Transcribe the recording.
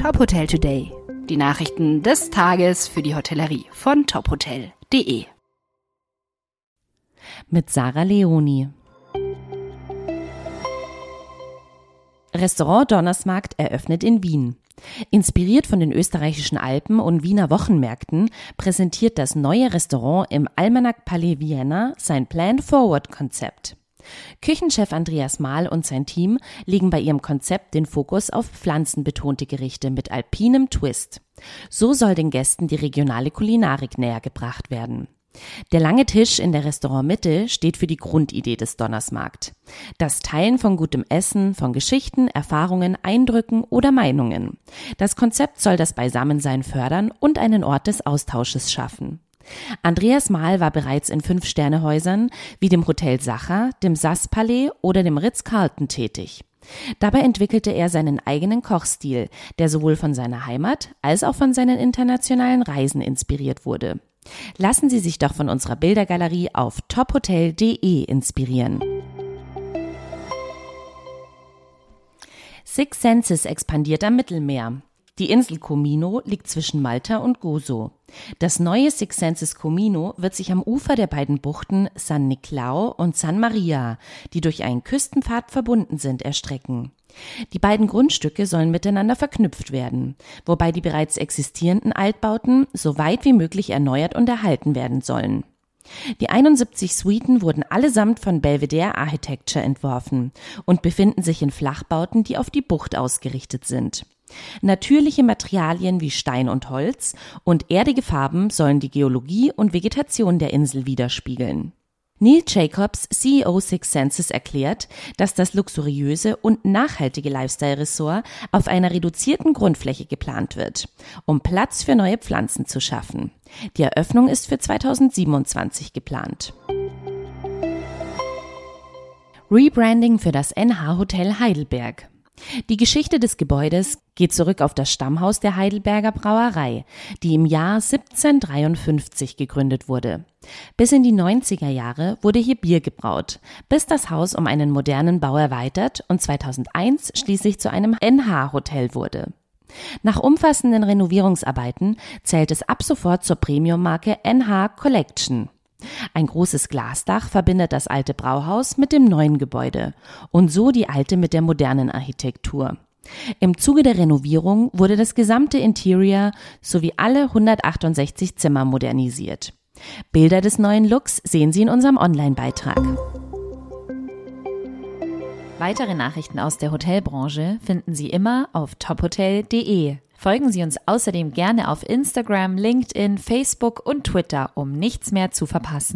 Top Hotel Today. Die Nachrichten des Tages für die Hotellerie von tophotel.de. Mit Sarah Leoni. Restaurant Donnersmarkt eröffnet in Wien. Inspiriert von den österreichischen Alpen und Wiener Wochenmärkten präsentiert das neue Restaurant im Almanac Palais Vienna sein Plan Forward Konzept. Küchenchef Andreas Mahl und sein Team legen bei ihrem Konzept den Fokus auf pflanzenbetonte Gerichte mit alpinem Twist. So soll den Gästen die regionale Kulinarik näher gebracht werden. Der lange Tisch in der Restaurantmitte steht für die Grundidee des Donnersmarkt. Das Teilen von gutem Essen, von Geschichten, Erfahrungen, Eindrücken oder Meinungen. Das Konzept soll das Beisammensein fördern und einen Ort des Austausches schaffen. Andreas Mahl war bereits in Fünf-Sterne-Häusern wie dem Hotel Sacher, dem Sass-Palais oder dem Ritz-Carlton tätig. Dabei entwickelte er seinen eigenen Kochstil, der sowohl von seiner Heimat als auch von seinen internationalen Reisen inspiriert wurde. Lassen Sie sich doch von unserer Bildergalerie auf tophotel.de inspirieren. Six Senses expandiert am Mittelmeer. Die Insel Comino liegt zwischen Malta und Gozo. Das neue Six Senses Comino wird sich am Ufer der beiden Buchten San Niclao und San Maria, die durch einen Küstenpfad verbunden sind, erstrecken. Die beiden Grundstücke sollen miteinander verknüpft werden, wobei die bereits existierenden Altbauten so weit wie möglich erneuert und erhalten werden sollen. Die 71 Suiten wurden allesamt von Belvedere Architecture entworfen und befinden sich in Flachbauten, die auf die Bucht ausgerichtet sind. Natürliche Materialien wie Stein und Holz und erdige Farben sollen die Geologie und Vegetation der Insel widerspiegeln. Neil Jacobs, CEO Six Senses, erklärt, dass das luxuriöse und nachhaltige Lifestyle-Ressort auf einer reduzierten Grundfläche geplant wird, um Platz für neue Pflanzen zu schaffen. Die Eröffnung ist für 2027 geplant. Rebranding für das NH Hotel Heidelberg. Die Geschichte des Gebäudes geht zurück auf das Stammhaus der Heidelberger Brauerei, die im Jahr 1753 gegründet wurde. Bis in die 90er Jahre wurde hier Bier gebraut, bis das Haus um einen modernen Bau erweitert und 2001 schließlich zu einem NH-Hotel wurde. Nach umfassenden Renovierungsarbeiten zählt es ab sofort zur Premiummarke NH Collection. Ein großes Glasdach verbindet das alte Brauhaus mit dem neuen Gebäude und so die alte mit der modernen Architektur. Im Zuge der Renovierung wurde das gesamte Interior sowie alle 168 Zimmer modernisiert. Bilder des neuen Looks sehen Sie in unserem Online-Beitrag. Weitere Nachrichten aus der Hotelbranche finden Sie immer auf tophotel.de. Folgen Sie uns außerdem gerne auf Instagram, LinkedIn, Facebook und Twitter, um nichts mehr zu verpassen.